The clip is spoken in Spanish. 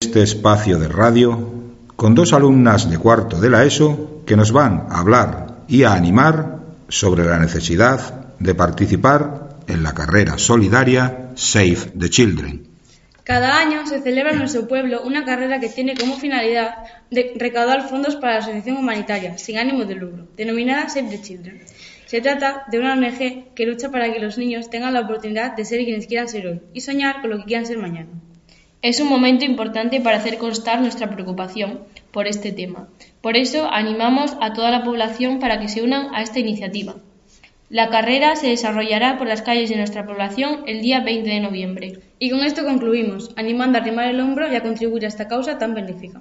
este espacio de radio con dos alumnas de cuarto de la ESO que nos van a hablar y a animar sobre la necesidad de participar en la carrera solidaria Save the Children. Cada año se celebra en nuestro pueblo una carrera que tiene como finalidad recaudar fondos para la asociación humanitaria sin ánimo de lucro, denominada Save the Children. Se trata de una ONG que lucha para que los niños tengan la oportunidad de ser quienes quieran ser hoy y soñar con lo que quieran ser mañana. Es un momento importante para hacer constar nuestra preocupación por este tema. Por eso animamos a toda la población para que se unan a esta iniciativa. La carrera se desarrollará por las calles de nuestra población el día 20 de noviembre. Y con esto concluimos, animando a arrimar el hombro y a contribuir a esta causa tan benéfica.